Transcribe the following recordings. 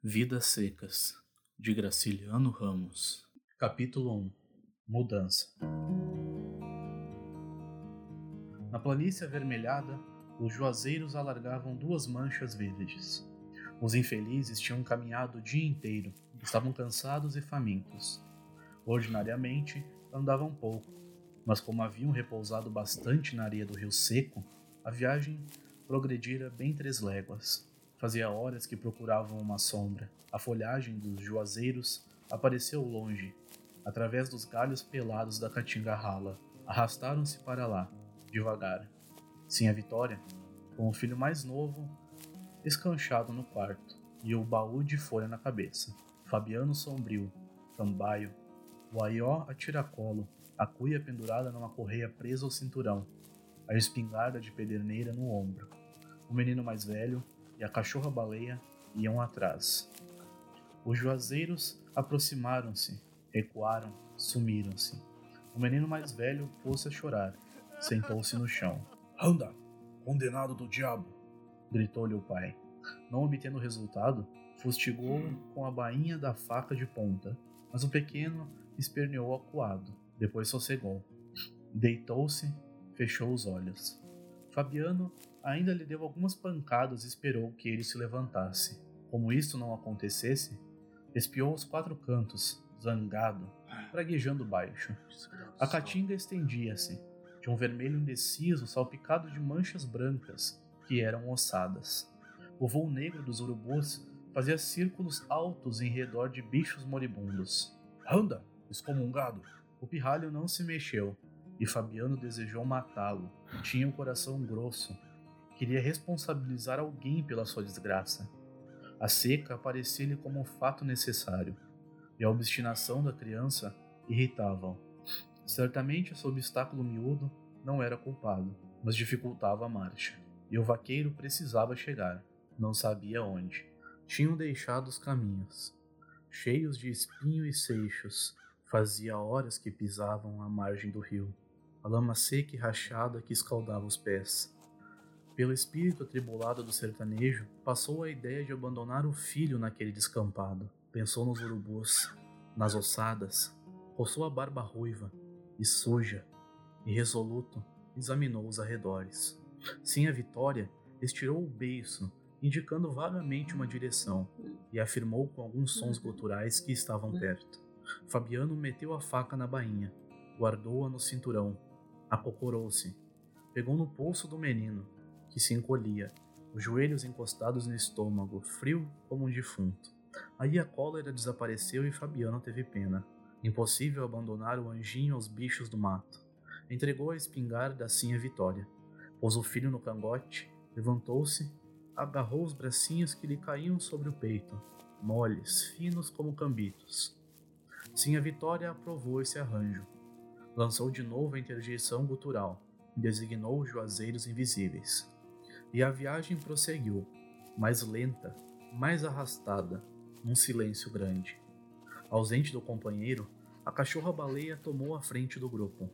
Vidas Secas, de Graciliano Ramos. Capítulo 1 Mudança Na planície avermelhada, os juazeiros alargavam duas manchas verdes. Os infelizes tinham caminhado o dia inteiro, estavam cansados e famintos. Ordinariamente, andavam pouco, mas como haviam repousado bastante na areia do rio seco, a viagem progredira bem três léguas. Fazia horas que procuravam uma sombra. A folhagem dos juazeiros apareceu longe. Através dos galhos pelados da caatinga rala, arrastaram-se para lá, devagar. Sim, a Vitória, com o filho mais novo, escanchado no quarto, e o baú de folha na cabeça. Fabiano sombrio, cambaio, o aió a tiracolo, a cuia pendurada numa correia presa ao cinturão, a espingarda de pederneira no ombro. O menino mais velho, e a cachorra-baleia iam atrás. Os juazeiros aproximaram-se, recuaram, sumiram-se. O menino mais velho pôs-se a chorar, sentou-se no chão. Anda, condenado do diabo! gritou-lhe o pai. Não obtendo resultado, fustigou-o com a bainha da faca de ponta, mas o pequeno esperneou acuado, depois sossegou. Deitou-se, fechou os olhos. Fabiano ainda lhe deu algumas pancadas e esperou que ele se levantasse. Como isto não acontecesse, espiou os quatro cantos, zangado, praguejando baixo. A caatinga estendia-se, de um vermelho indeciso salpicado de manchas brancas, que eram ossadas. O voo negro dos urubus fazia círculos altos em redor de bichos moribundos. Anda, excomungado! O pirralho não se mexeu, e Fabiano desejou matá-lo. Tinha um coração grosso, Queria responsabilizar alguém pela sua desgraça. A seca parecia-lhe como um fato necessário, e a obstinação da criança irritava-o. Certamente esse obstáculo miúdo não era culpado, mas dificultava a marcha, e o vaqueiro precisava chegar, não sabia onde. Tinham deixado os caminhos, cheios de espinho e seixos, fazia horas que pisavam à margem do rio, a lama seca e rachada que escaldava os pés. Pelo espírito atribulado do sertanejo, passou a ideia de abandonar o filho naquele descampado. Pensou nos urubus, nas ossadas, roçou a barba ruiva e suja, e resoluto examinou os arredores. Sim, a Vitória estirou o beiço, indicando vagamente uma direção, e afirmou com alguns sons guturais que estavam perto. Fabiano meteu a faca na bainha, guardou-a no cinturão, acocorou-se, pegou no pulso do menino se encolhia, os joelhos encostados no estômago, frio como um defunto. Aí a cólera desapareceu e Fabiano teve pena. Impossível abandonar o anjinho aos bichos do mato. Entregou a espingarda assim a Vitória. Pôs o filho no cangote, levantou-se, agarrou os bracinhos que lhe caíam sobre o peito, moles, finos como cambitos. Sim, a Vitória aprovou esse arranjo. Lançou de novo a interjeição gutural, e designou os juazeiros invisíveis. E a viagem prosseguiu, mais lenta, mais arrastada, num silêncio grande. Ausente do companheiro, a cachorra-baleia tomou a frente do grupo.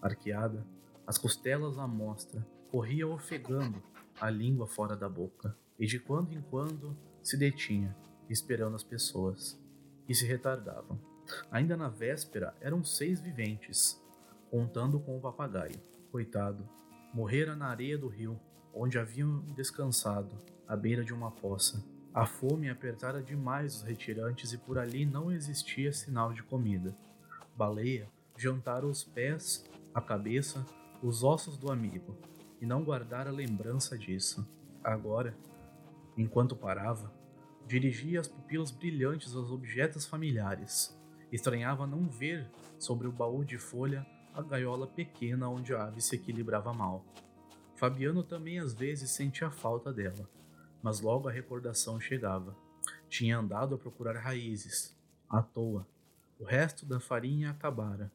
Arqueada, as costelas à mostra, corria ofegando, a língua fora da boca, e de quando em quando se detinha, esperando as pessoas, que se retardavam. Ainda na véspera eram seis viventes, contando com o papagaio. Coitado, morrera na areia do rio, onde haviam descansado, à beira de uma poça. A fome apertara demais os retirantes e por ali não existia sinal de comida. Baleia jantara os pés, a cabeça, os ossos do amigo, e não guardara lembrança disso. Agora, enquanto parava, dirigia as pupilas brilhantes aos objetos familiares. Estranhava não ver sobre o baú de folha a gaiola pequena onde a ave se equilibrava mal. Fabiano também às vezes sentia falta dela, mas logo a recordação chegava. Tinha andado a procurar raízes, à toa. O resto da farinha acabara.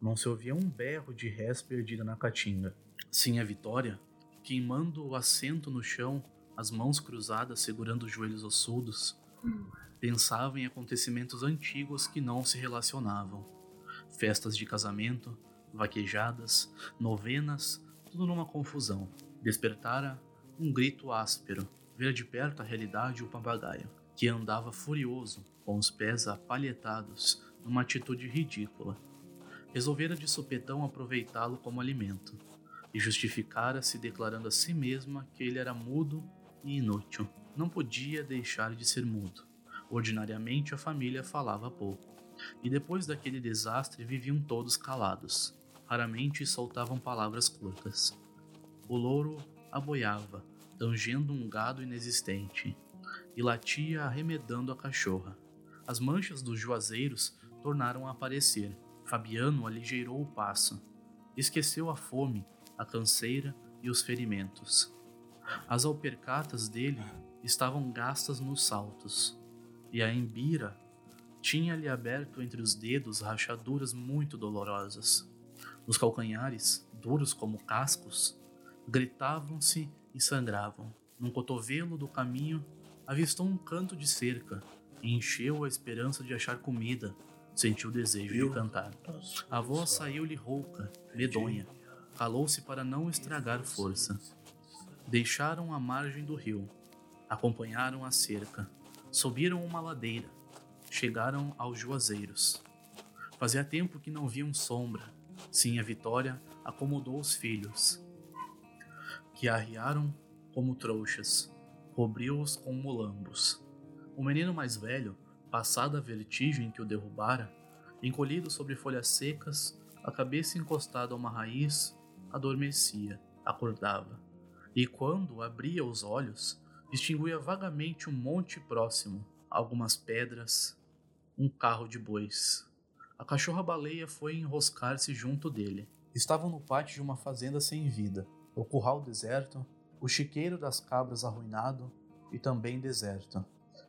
Não se ouvia um berro de rés perdida na caatinga. Sim, a Vitória, queimando o assento no chão, as mãos cruzadas segurando os joelhos ossudos, pensava em acontecimentos antigos que não se relacionavam. Festas de casamento, vaquejadas, novenas, tudo numa confusão. Despertara um grito áspero, ver de perto a realidade o papagaio. que andava furioso, com os pés apalhetados, numa atitude ridícula. Resolvera de supetão aproveitá-lo como alimento, e justificara-se declarando a si mesma que ele era mudo e inútil. Não podia deixar de ser mudo. Ordinariamente a família falava pouco, e depois daquele desastre viviam todos calados. Raramente soltavam palavras curtas. O louro aboiava, tangendo um gado inexistente, e latia arremedando a cachorra. As manchas dos juazeiros tornaram a aparecer. Fabiano aligeirou o passo. Esqueceu a fome, a canseira e os ferimentos. As alpercatas dele estavam gastas nos saltos, e a embira tinha-lhe aberto entre os dedos rachaduras muito dolorosas. Os calcanhares, duros como cascos, gritavam-se e sangravam. Num cotovelo do caminho, avistou um canto de cerca e encheu a esperança de achar comida. Sentiu o desejo de cantar. A voz saiu-lhe rouca, medonha. Calou-se para não estragar força. Deixaram a margem do rio. Acompanharam a cerca. Subiram uma ladeira. Chegaram aos juazeiros. Fazia tempo que não viam sombra. Sim, a Vitória acomodou os filhos, que arriaram como trouxas, cobriu-os com molambos. O menino mais velho, passada a vertigem que o derrubara, encolhido sobre folhas secas, a cabeça encostada a uma raiz, adormecia, acordava. E quando abria os olhos, distinguia vagamente um monte próximo, algumas pedras, um carro de bois. A cachorra-baleia foi enroscar-se junto dele. Estavam no pátio de uma fazenda sem vida, o curral deserto, o chiqueiro das cabras arruinado e também deserto.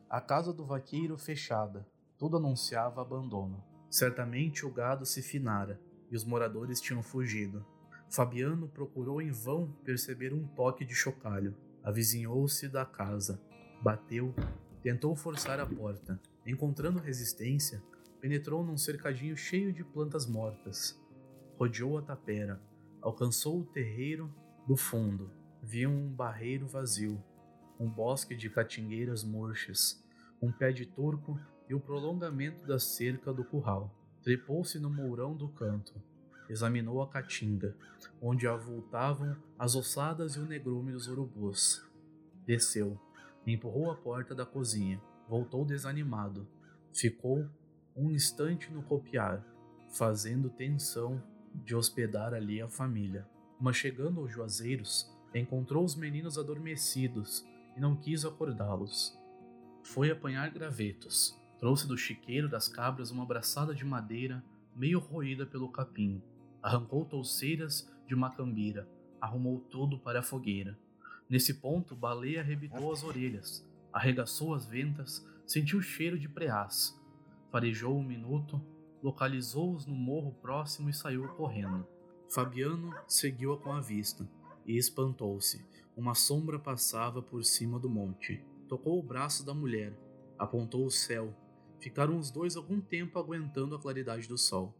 A casa do vaqueiro fechada, tudo anunciava abandono. Certamente o gado se finara e os moradores tinham fugido. Fabiano procurou em vão perceber um toque de chocalho. Avizinhou-se da casa, bateu, tentou forçar a porta. Encontrando resistência, penetrou num cercadinho cheio de plantas mortas. Rodeou a tapera, alcançou o terreiro do fundo, viu um barreiro vazio, um bosque de catingueiras murchas, um pé de turco e o prolongamento da cerca do curral. Trepou-se no mourão do canto, examinou a caatinga, onde avultavam as ossadas e o negrume dos urubus. Desceu, empurrou a porta da cozinha, voltou desanimado. Ficou um instante no copiar, fazendo tensão de hospedar ali a família. Mas chegando aos juazeiros, encontrou os meninos adormecidos e não quis acordá-los. Foi apanhar gravetos. Trouxe do chiqueiro das cabras uma braçada de madeira meio roída pelo capim. Arrancou touceiras de macambira. Arrumou tudo para a fogueira. Nesse ponto, Baleia arrebitou as orelhas, arregaçou as ventas, sentiu o cheiro de preás. Farejou um minuto, localizou-os no morro próximo e saiu correndo. Fabiano seguiu-a com a vista e espantou-se. Uma sombra passava por cima do monte. Tocou o braço da mulher, apontou o céu. Ficaram os dois algum tempo aguentando a claridade do sol.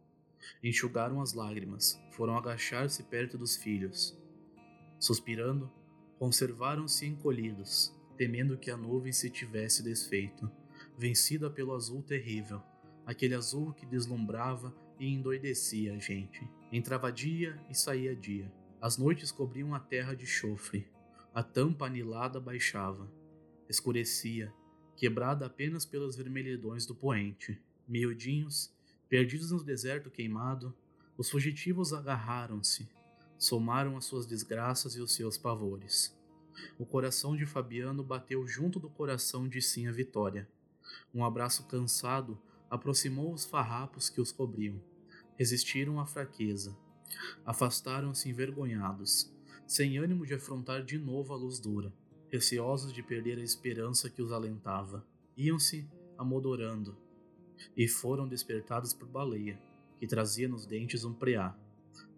Enxugaram as lágrimas, foram agachar-se perto dos filhos. Suspirando, conservaram-se encolhidos, temendo que a nuvem se tivesse desfeito, vencida pelo azul terrível, aquele azul que deslumbrava e endoidecia a gente. Entrava dia e saía dia. As noites cobriam a terra de chofre. A tampa anilada baixava. Escurecia, quebrada apenas pelas vermelhidões do poente. Miudinhos, perdidos no deserto queimado, os fugitivos agarraram-se, somaram as suas desgraças e os seus pavores. O coração de Fabiano bateu junto do coração de Sinha Vitória. Um abraço cansado aproximou os farrapos que os cobriam. Resistiram à fraqueza. Afastaram-se envergonhados, sem ânimo de afrontar de novo a luz dura, receosos de perder a esperança que os alentava. Iam-se amodorando e foram despertados por Baleia, que trazia nos dentes um preá.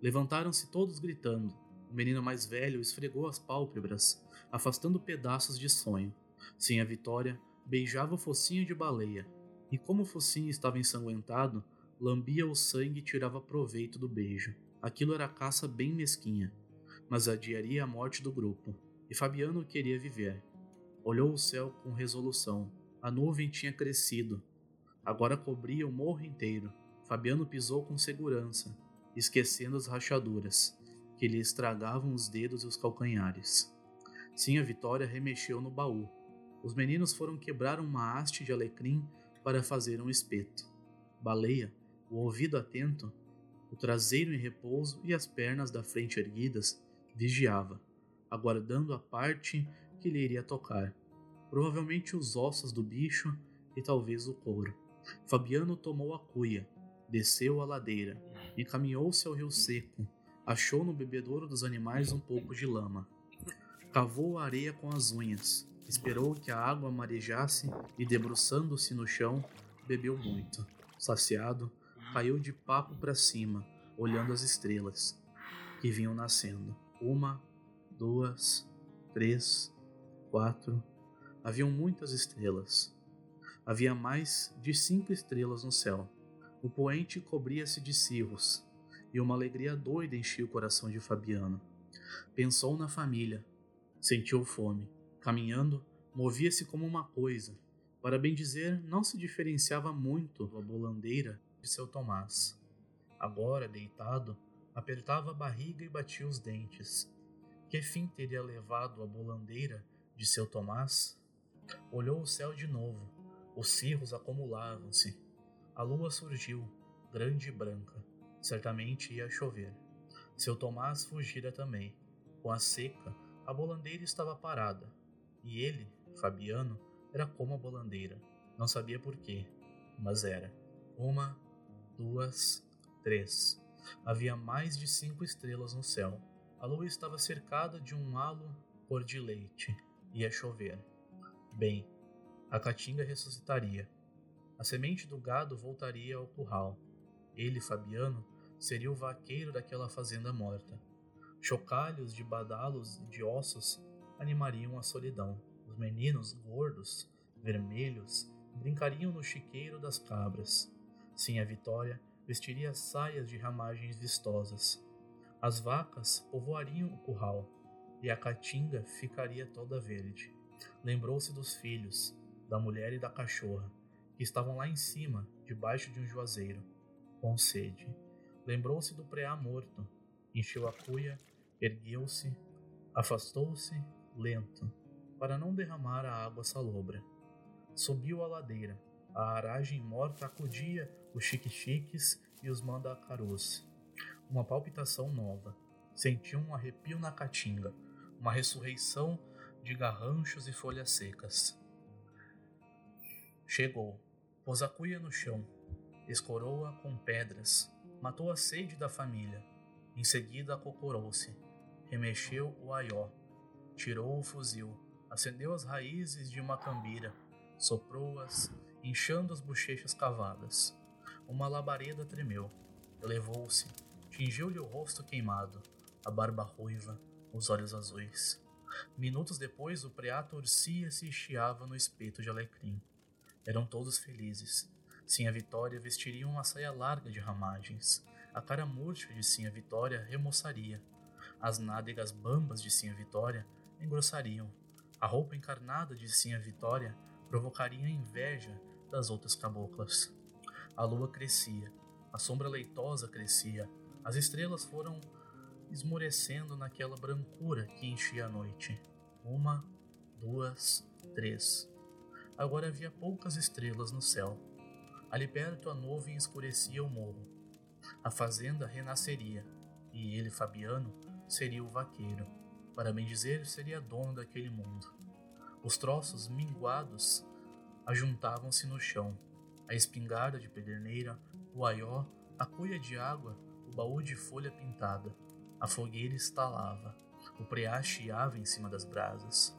Levantaram-se todos gritando. O menino mais velho esfregou as pálpebras, afastando pedaços de sonho. Sim, a Vitória beijava o focinho de baleia, e como o focinho estava ensanguentado, lambia o sangue e tirava proveito do beijo. Aquilo era caça bem mesquinha, mas adiaria a morte do grupo, e Fabiano queria viver. Olhou o céu com resolução, A nuvem tinha crescido. Agora cobria o morro inteiro. Fabiano pisou com segurança, esquecendo as rachaduras, que lhe estragavam os dedos e os calcanhares. Sim, a Vitória remexeu no baú. Os meninos foram quebrar uma haste de alecrim para fazer um espeto. Baleia, o ouvido atento, o traseiro em repouso e as pernas da frente erguidas, vigiava, aguardando a parte que lhe iria tocar provavelmente os ossos do bicho e talvez o couro. Fabiano tomou a cuia, desceu a ladeira, encaminhou-se ao rio seco, achou no bebedouro dos animais um pouco de lama. Cavou a areia com as unhas, esperou que a água marejasse e, debruçando-se no chão, bebeu muito. Saciado, caiu de papo para cima, olhando as estrelas que vinham nascendo. Uma, duas, três, quatro, Haviam muitas estrelas. Havia mais de cinco estrelas no céu. O poente cobria-se de cirros, e uma alegria doida enchia o coração de Fabiano. Pensou na família, sentiu fome. Caminhando, movia-se como uma coisa. Para bem dizer, não se diferenciava muito da bolandeira de seu Tomás. Agora, deitado, apertava a barriga e batia os dentes. Que fim teria levado a bolandeira de seu Tomás? Olhou o céu de novo. Os cirros acumulavam-se. A lua surgiu, grande e branca. Certamente ia chover. Seu Tomás fugira também. Com a seca, a bolandeira estava parada. E ele, Fabiano, era como a bolandeira. Não sabia por quê, mas era. Uma, duas, três. Havia mais de cinco estrelas no céu. A lua estava cercada de um halo cor de leite. Ia chover. Bem, a caatinga ressuscitaria. A semente do gado voltaria ao curral. Ele, Fabiano, seria o vaqueiro daquela fazenda morta. Chocalhos de badalos e de ossos animariam a solidão. Os meninos, gordos, vermelhos, brincariam no chiqueiro das cabras. Sim, a Vitória vestiria saias de ramagens vistosas. As vacas povoariam o curral e a caatinga ficaria toda verde. Lembrou-se dos filhos, da mulher e da cachorra, que estavam lá em cima, debaixo de um juazeiro, com sede. Lembrou-se do preá morto, encheu a cuia, ergueu-se, afastou-se, lento, para não derramar a água salobra. Subiu a ladeira. A aragem morta acudia os chique-chiques e os mandacarus. Uma palpitação nova. Sentiu um arrepio na caatinga, uma ressurreição de garranchos e folhas secas. Chegou, pôs a cuia no chão, escorou-a com pedras, matou a sede da família. Em seguida acocorou-se, remexeu o aió, tirou o fuzil, acendeu as raízes de uma cambira, soprou-as, inchando as bochechas cavadas. Uma labareda tremeu, elevou-se, tingiu-lhe o rosto queimado, a barba ruiva, os olhos azuis. Minutos depois, o preá torcia-se e chiava no espeto de alecrim. Eram todos felizes. Sinha Vitória vestiria uma saia larga de ramagens. A cara murcha de Sinha Vitória remoçaria. As nádegas bambas de Sinha Vitória engrossariam. A roupa encarnada de Sinha Vitória provocaria inveja das outras caboclas. A lua crescia, a sombra leitosa crescia, as estrelas foram esmorecendo naquela brancura que enchia a noite. Uma, duas, três. Agora havia poucas estrelas no céu. Ali perto a nuvem escurecia o morro. A fazenda renasceria, e ele, Fabiano, seria o vaqueiro. Para bem dizer, seria dono daquele mundo. Os troços minguados ajuntavam-se no chão. A espingarda de pederneira, o aió, a cuia de água, o baú de folha pintada. A fogueira estalava, o preá chiava em cima das brasas.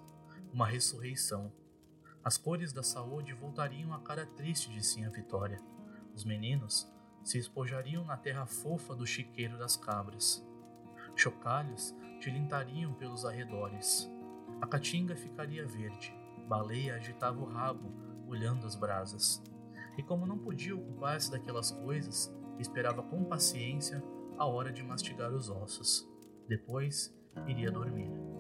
Uma ressurreição. As cores da saúde voltariam à cara triste de Sinha Vitória. Os meninos se espojariam na terra fofa do chiqueiro das cabras. Chocalhos tilintariam pelos arredores. A caatinga ficaria verde. Baleia agitava o rabo, olhando as brasas. E como não podia ocupar-se daquelas coisas, esperava com paciência a hora de mastigar os ossos. Depois, iria dormir.